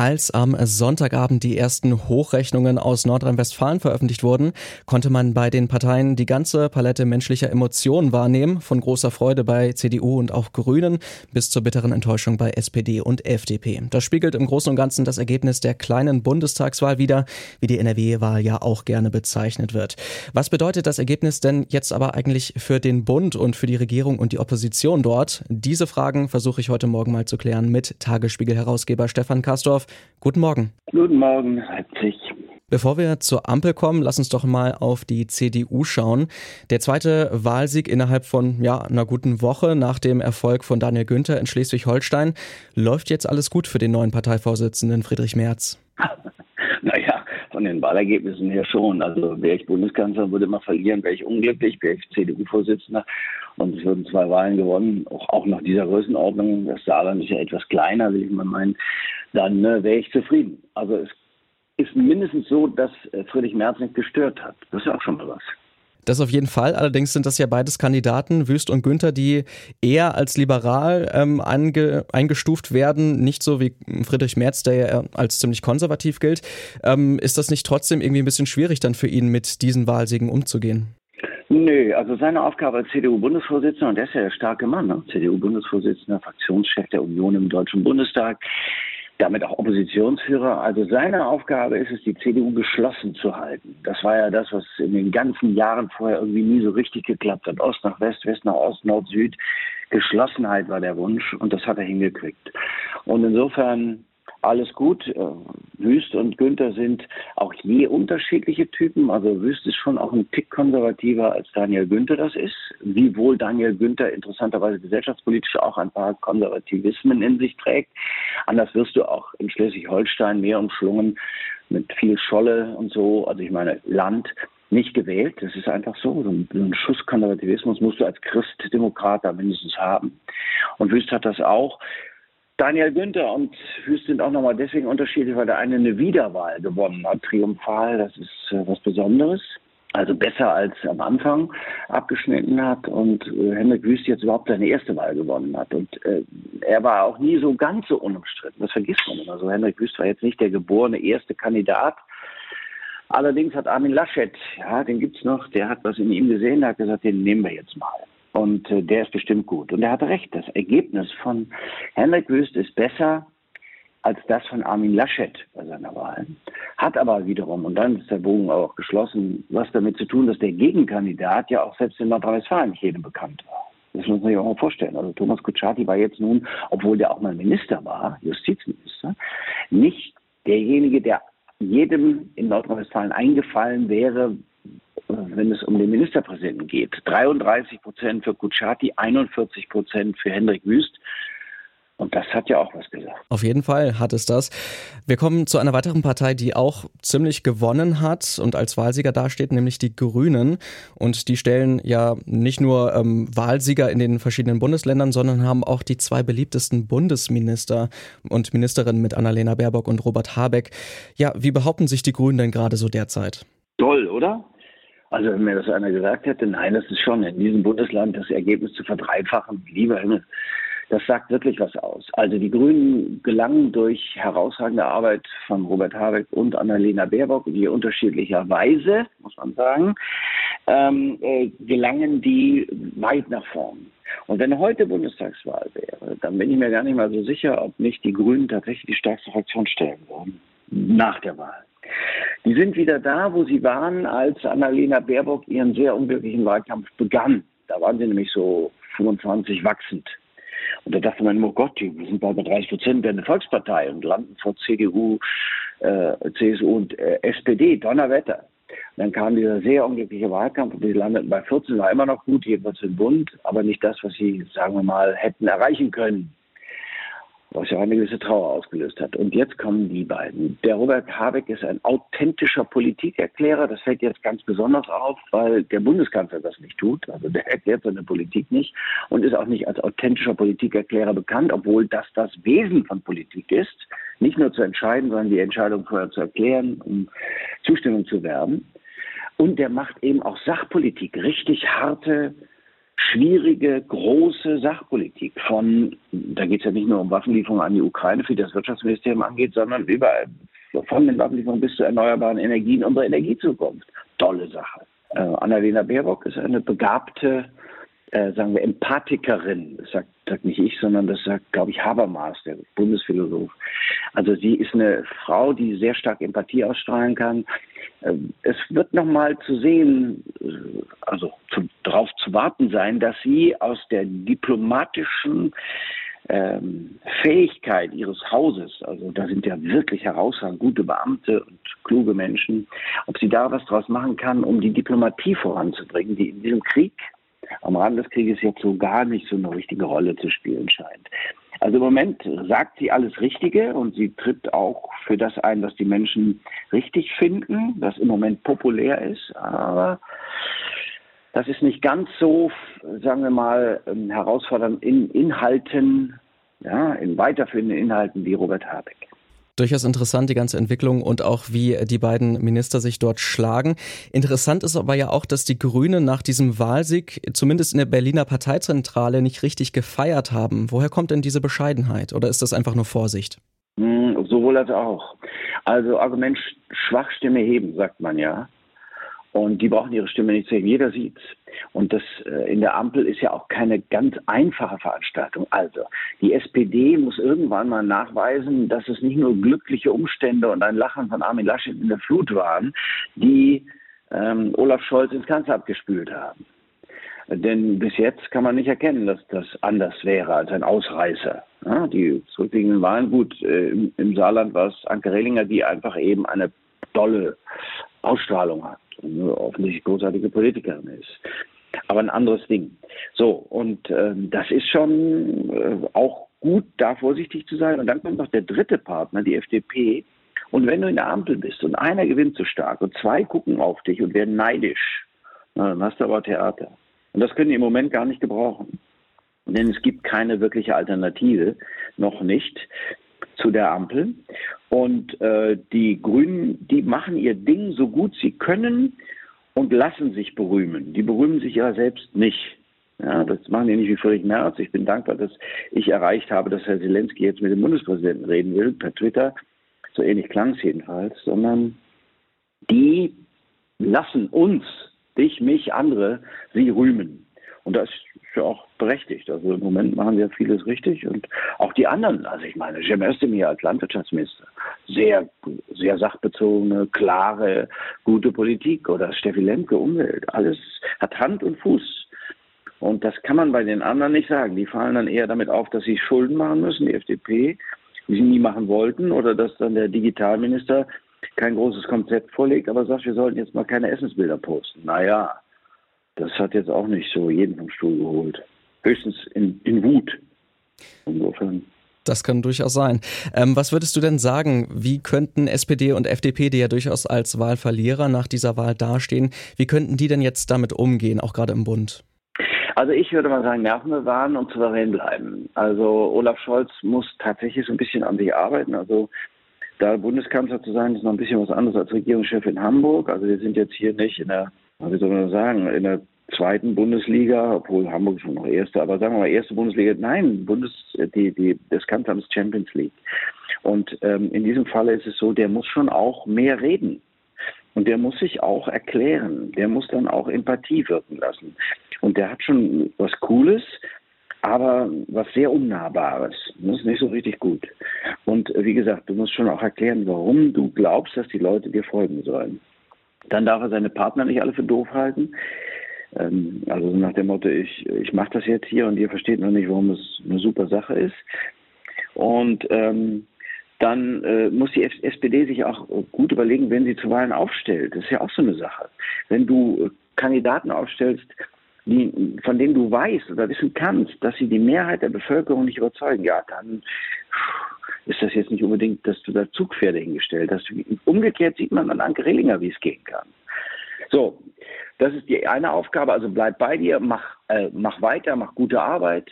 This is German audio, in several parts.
Als am Sonntagabend die ersten Hochrechnungen aus Nordrhein-Westfalen veröffentlicht wurden, konnte man bei den Parteien die ganze Palette menschlicher Emotionen wahrnehmen, von großer Freude bei CDU und auch Grünen bis zur bitteren Enttäuschung bei SPD und FDP. Das spiegelt im Großen und Ganzen das Ergebnis der kleinen Bundestagswahl wider, wie die NRW-Wahl ja auch gerne bezeichnet wird. Was bedeutet das Ergebnis denn jetzt aber eigentlich für den Bund und für die Regierung und die Opposition dort? Diese Fragen versuche ich heute Morgen mal zu klären mit Tagesspiegel-Herausgeber Stefan Kastorf. Guten Morgen. Guten Morgen, Leipzig. Bevor wir zur Ampel kommen, lass uns doch mal auf die CDU schauen. Der zweite Wahlsieg innerhalb von ja, einer guten Woche nach dem Erfolg von Daniel Günther in Schleswig-Holstein. Läuft jetzt alles gut für den neuen Parteivorsitzenden Friedrich Merz? Von den Wahlergebnissen her schon. Also wäre ich Bundeskanzler, würde man verlieren, wäre ich unglücklich, wäre ich CDU-Vorsitzender und es würden zwei Wahlen gewonnen, auch, auch nach dieser Größenordnung. Das Saarland ist ja etwas kleiner, will ich mal meinen dann äh, wäre ich zufrieden. Also es ist mindestens so, dass äh, Friedrich Merz nicht gestört hat. Das ist ja auch schon mal was. Das auf jeden Fall. Allerdings sind das ja beides Kandidaten, Wüst und Günther, die eher als liberal ähm, einge eingestuft werden, nicht so wie Friedrich Merz, der ja als ziemlich konservativ gilt. Ähm, ist das nicht trotzdem irgendwie ein bisschen schwierig dann für ihn, mit diesen Wahlsiegen umzugehen? Nö, also seine Aufgabe als CDU-Bundesvorsitzender, und der ist ja der starke Mann, ne? CDU-Bundesvorsitzender, Fraktionschef der Union im Deutschen Bundestag, damit auch Oppositionsführer. Also seine Aufgabe ist es, die CDU geschlossen zu halten. Das war ja das, was in den ganzen Jahren vorher irgendwie nie so richtig geklappt hat. Ost nach West, West nach Ost, Nord, Süd. Geschlossenheit war der Wunsch und das hat er hingekriegt. Und insofern alles gut. Äh, Wüst und Günther sind auch je unterschiedliche Typen. Also Wüst ist schon auch ein Tick konservativer als Daniel Günther das ist. Wiewohl Daniel Günther interessanterweise gesellschaftspolitisch auch ein paar Konservativismen in sich trägt. Anders wirst du auch in Schleswig-Holstein mehr umschlungen mit viel Scholle und so. Also ich meine, Land nicht gewählt. Das ist einfach so. So ein Schuss Konservativismus musst du als Christdemokrat da mindestens haben. Und Wüst hat das auch. Daniel Günther und Hüst sind auch nochmal deswegen unterschiedlich, weil der eine eine Wiederwahl gewonnen hat, triumphal. Das ist äh, was Besonderes. Also besser als am Anfang abgeschnitten hat und äh, Henrik Wüst jetzt überhaupt seine erste Wahl gewonnen hat. Und äh, er war auch nie so ganz so unumstritten. Das vergisst man immer so. Henrik Wüst war jetzt nicht der geborene erste Kandidat. Allerdings hat Armin Laschet, ja, den gibt's noch, der hat was in ihm gesehen, der hat gesagt, den nehmen wir jetzt mal. Und äh, der ist bestimmt gut. Und er hat recht. Das Ergebnis von Henrik Wüst ist besser als das von Armin Laschet bei seiner Wahl. Hat aber wiederum, und dann ist der Bogen auch geschlossen, was damit zu tun, dass der Gegenkandidat ja auch selbst in Nordrhein-Westfalen nicht jedem bekannt war. Das muss man sich auch mal vorstellen. Also Thomas Kutschaty war jetzt nun, obwohl der auch mal Minister war, Justizminister, nicht derjenige, der jedem in Nordrhein-Westfalen eingefallen wäre, wenn es um den Ministerpräsidenten geht. 33 Prozent für Kutschaty, 41 Prozent für Hendrik Wüst. Und das hat ja auch was gesagt. Auf jeden Fall hat es das. Wir kommen zu einer weiteren Partei, die auch ziemlich gewonnen hat und als Wahlsieger dasteht, nämlich die Grünen. Und die stellen ja nicht nur ähm, Wahlsieger in den verschiedenen Bundesländern, sondern haben auch die zwei beliebtesten Bundesminister und Ministerinnen mit Annalena Baerbock und Robert Habeck. Ja, wie behaupten sich die Grünen denn gerade so derzeit? Toll, oder? Also wenn mir das einer gesagt hätte, nein, das ist schon in diesem Bundesland das Ergebnis zu verdreifachen, lieber Himmel. Das sagt wirklich was aus. Also die Grünen gelangen durch herausragende Arbeit von Robert Habeck und Annalena Baerbock, die unterschiedlicherweise, muss man sagen, ähm, äh, gelangen die weit nach vorn. Und wenn heute Bundestagswahl wäre, dann bin ich mir gar nicht mal so sicher, ob nicht die Grünen tatsächlich die stärkste Fraktion stellen würden nach der Wahl. Die sind wieder da, wo sie waren, als Annalena Baerbock ihren sehr unglücklichen Wahlkampf begann. Da waren sie nämlich so 25 wachsend. Und da dachte man, oh Gott, die sind bald bei 30 Prozent, werden eine Volkspartei und landen vor CDU, äh, CSU und äh, SPD. Donnerwetter. Dann kam dieser sehr unglückliche Wahlkampf und die landeten bei 14, war immer noch gut, jedenfalls im Bund, aber nicht das, was sie, sagen wir mal, hätten erreichen können was ja eine gewisse Trauer ausgelöst hat. Und jetzt kommen die beiden. Der Robert Habeck ist ein authentischer Politikerklärer. Das fällt jetzt ganz besonders auf, weil der Bundeskanzler das nicht tut. Also der erklärt seine Politik nicht und ist auch nicht als authentischer Politikerklärer bekannt, obwohl das das Wesen von Politik ist. Nicht nur zu entscheiden, sondern die Entscheidung vorher zu erklären, um Zustimmung zu werben. Und der macht eben auch Sachpolitik, richtig harte schwierige, große Sachpolitik von, da geht es ja nicht nur um Waffenlieferungen an die Ukraine, für die das Wirtschaftsministerium angeht, sondern überall von den Waffenlieferungen bis zu erneuerbaren Energien, unsere Energiezukunft. Tolle Sache. Äh, Annalena Baerbock ist eine begabte äh, sagen wir, Empathikerin. Das sagt, sagt nicht ich, sondern das sagt, glaube ich, Habermas, der Bundesphilosoph. Also sie ist eine Frau, die sehr stark Empathie ausstrahlen kann. Ähm, es wird nochmal zu sehen, äh, also zu, darauf zu warten sein, dass sie aus der diplomatischen ähm, Fähigkeit ihres Hauses, also da sind ja wirklich herausragend gute Beamte und kluge Menschen, ob sie da was draus machen kann, um die Diplomatie voranzubringen, die in diesem Krieg am Rand des Krieges jetzt so gar nicht so eine richtige Rolle zu spielen scheint. Also im Moment sagt sie alles Richtige und sie tritt auch für das ein, was die Menschen richtig finden, was im Moment populär ist. Aber das ist nicht ganz so, sagen wir mal, ähm, herausfordernd in Inhalten, ja, in weiterführenden Inhalten wie Robert Habeck durchaus interessant, die ganze Entwicklung und auch wie die beiden Minister sich dort schlagen. Interessant ist aber ja auch, dass die Grünen nach diesem Wahlsieg zumindest in der Berliner Parteizentrale nicht richtig gefeiert haben. Woher kommt denn diese Bescheidenheit oder ist das einfach nur Vorsicht? Hm, sowohl als auch. Also Argument Schwachstimme heben, sagt man ja. Und die brauchen ihre Stimme nicht zu heben. Jeder sieht's. Und das äh, in der Ampel ist ja auch keine ganz einfache Veranstaltung. Also, die SPD muss irgendwann mal nachweisen, dass es nicht nur glückliche Umstände und ein Lachen von Armin Laschet in der Flut waren, die ähm, Olaf Scholz ins Kanzleramt gespült haben. Denn bis jetzt kann man nicht erkennen, dass das anders wäre als ein Ausreißer. Ja, die zurückliegenden Wahlen, gut, äh, im, im Saarland war es Anke Rehlinger, die einfach eben eine tolle Ausstrahlung hat eine offensichtlich großartige Politikerin ist. Aber ein anderes Ding. So, und ähm, das ist schon äh, auch gut, da vorsichtig zu sein. Und dann kommt noch der dritte Partner, die FDP. Und wenn du in der Ampel bist und einer gewinnt so stark und zwei gucken auf dich und werden neidisch, na, dann hast du aber Theater. Und das können die im Moment gar nicht gebrauchen. Denn es gibt keine wirkliche Alternative, noch nicht zu der Ampel. Und äh, die Grünen, die machen ihr Ding so gut sie können und lassen sich berühmen. Die berühmen sich ja selbst nicht. Ja, das machen die nicht wie Friedrich Merz. Ich bin dankbar, dass ich erreicht habe, dass Herr Zelensky jetzt mit dem Bundespräsidenten reden will, per Twitter. So ähnlich klang es jedenfalls. Sondern die lassen uns, dich, mich, andere, sie rühmen. Und das ist ja auch berechtigt. Also im Moment machen wir vieles richtig und auch die anderen. Also ich meine, Cem Özdemir als Landwirtschaftsminister, sehr, sehr sachbezogene, klare, gute Politik oder Steffi Lemke, Umwelt, alles hat Hand und Fuß. Und das kann man bei den anderen nicht sagen. Die fallen dann eher damit auf, dass sie Schulden machen müssen, die FDP, die sie nie machen wollten, oder dass dann der Digitalminister kein großes Konzept vorlegt, aber sagt, wir sollten jetzt mal keine Essensbilder posten. Naja, das hat jetzt auch nicht so jeden vom Stuhl geholt. Höchstens in, in Wut. Insofern. Das kann durchaus sein. Ähm, was würdest du denn sagen, wie könnten SPD und FDP, die ja durchaus als Wahlverlierer nach dieser Wahl dastehen, wie könnten die denn jetzt damit umgehen, auch gerade im Bund? Also ich würde mal sagen, Nerven bewahren und souverän bleiben. Also Olaf Scholz muss tatsächlich so ein bisschen an sich arbeiten. Also da Bundeskanzler zu sein, ist noch ein bisschen was anderes als Regierungschef in Hamburg. Also wir sind jetzt hier nicht in der, wie soll man sagen, in der zweiten Bundesliga, obwohl Hamburg schon noch erste, aber sagen wir mal erste Bundesliga, nein, Bundes, die, die, das Kanzleramt ist Champions League. Und ähm, in diesem Falle ist es so, der muss schon auch mehr reden. Und der muss sich auch erklären. Der muss dann auch Empathie wirken lassen. Und der hat schon was Cooles, aber was sehr Unnahbares. Das ist nicht so richtig gut. Und äh, wie gesagt, du musst schon auch erklären, warum du glaubst, dass die Leute dir folgen sollen. Dann darf er seine Partner nicht alle für doof halten. Ähm, also nach dem Motto, ich, ich mache das jetzt hier und ihr versteht noch nicht, warum es eine super Sache ist. Und ähm, dann äh, muss die SPD sich auch gut überlegen, wenn sie zu Wahlen aufstellt. Das ist ja auch so eine Sache. Wenn du äh, Kandidaten aufstellst, die, von denen du weißt oder wissen kannst, dass sie die Mehrheit der Bevölkerung nicht überzeugen, ja, dann ist das jetzt nicht unbedingt, dass du da Zugpferde hingestellt hast. Umgekehrt sieht man an Anke Rehlinger, wie es gehen kann. So, das ist die eine Aufgabe. Also bleib bei dir, mach, äh, mach weiter, mach gute Arbeit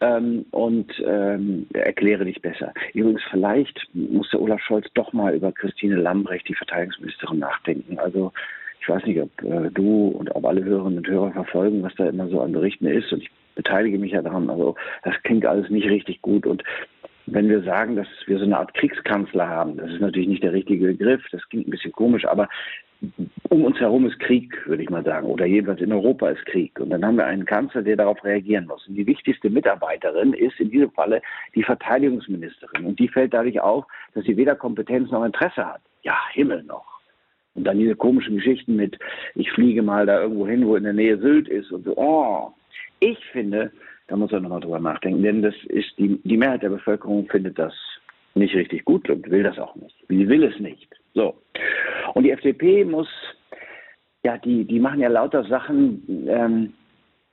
ähm, und ähm, erkläre dich besser. Übrigens, vielleicht muss der Olaf Scholz doch mal über Christine Lambrecht, die Verteidigungsministerin, nachdenken. Also ich Ich weiß nicht, ob äh, du und ob alle Hörerinnen und Hörer verfolgen, was da immer so an Berichten ist. Und ich beteilige mich ja daran. Also das klingt alles nicht richtig gut. Und wenn wir sagen, dass wir so eine Art Kriegskanzler haben, das ist natürlich nicht der richtige Begriff, das klingt ein bisschen komisch, aber um uns herum ist Krieg, würde ich mal sagen, oder jedenfalls in Europa ist Krieg. Und dann haben wir einen Kanzler, der darauf reagieren muss. Und die wichtigste Mitarbeiterin ist in diesem Falle die Verteidigungsministerin. Und die fällt dadurch auf, dass sie weder Kompetenz noch Interesse hat. Ja, Himmel noch. Und dann diese komischen Geschichten mit, ich fliege mal da irgendwo hin, wo in der Nähe Sylt ist und so. Oh, ich finde, da muss er nochmal drüber nachdenken, denn das ist die, die Mehrheit der Bevölkerung findet das nicht richtig gut und will das auch nicht. Sie will es nicht. So. Und die FDP muss, ja, die, die machen ja lauter Sachen, ähm,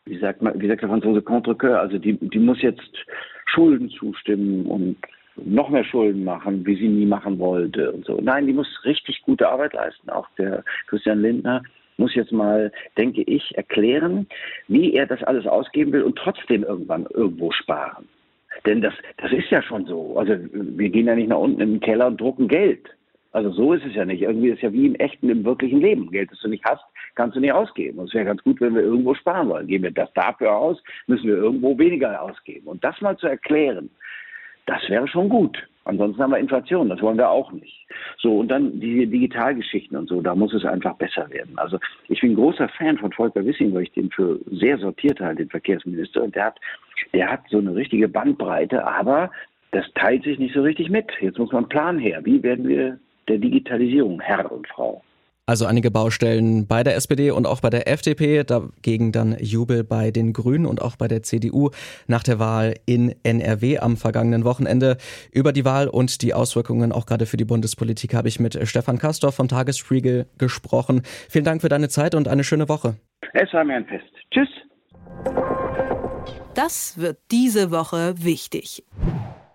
wie sagt man, wie sagt der Franzose, contre also die, die muss jetzt Schulden zustimmen und noch mehr Schulden machen, wie sie nie machen wollte und so. Nein, die muss richtig gute Arbeit leisten. Auch der Christian Lindner muss jetzt mal, denke ich, erklären, wie er das alles ausgeben will und trotzdem irgendwann irgendwo sparen. Denn das, das ist ja schon so. Also wir gehen ja nicht nach unten in den Keller und drucken Geld. Also so ist es ja nicht. Irgendwie ist es ja wie im echten, im wirklichen Leben. Geld, das du nicht hast, kannst du nicht ausgeben. Und es wäre ganz gut, wenn wir irgendwo sparen wollen. Geben wir das dafür aus, müssen wir irgendwo weniger ausgeben. Und das mal zu erklären, das wäre schon gut. Ansonsten haben wir Inflation, das wollen wir auch nicht. So, und dann diese Digitalgeschichten und so, da muss es einfach besser werden. Also ich bin großer Fan von Volker Wissing, weil ich den für sehr sortiert halte, den Verkehrsminister. Und der hat, der hat so eine richtige Bandbreite, aber das teilt sich nicht so richtig mit. Jetzt muss man einen Plan her. Wie werden wir der Digitalisierung Herr und Frau? Also einige Baustellen bei der SPD und auch bei der FDP, dagegen dann Jubel bei den Grünen und auch bei der CDU nach der Wahl in NRW am vergangenen Wochenende. Über die Wahl und die Auswirkungen auch gerade für die Bundespolitik habe ich mit Stefan Kastorf vom Tagesspiegel gesprochen. Vielen Dank für deine Zeit und eine schöne Woche. Es war mir ein Fest. Tschüss. Das wird diese Woche wichtig.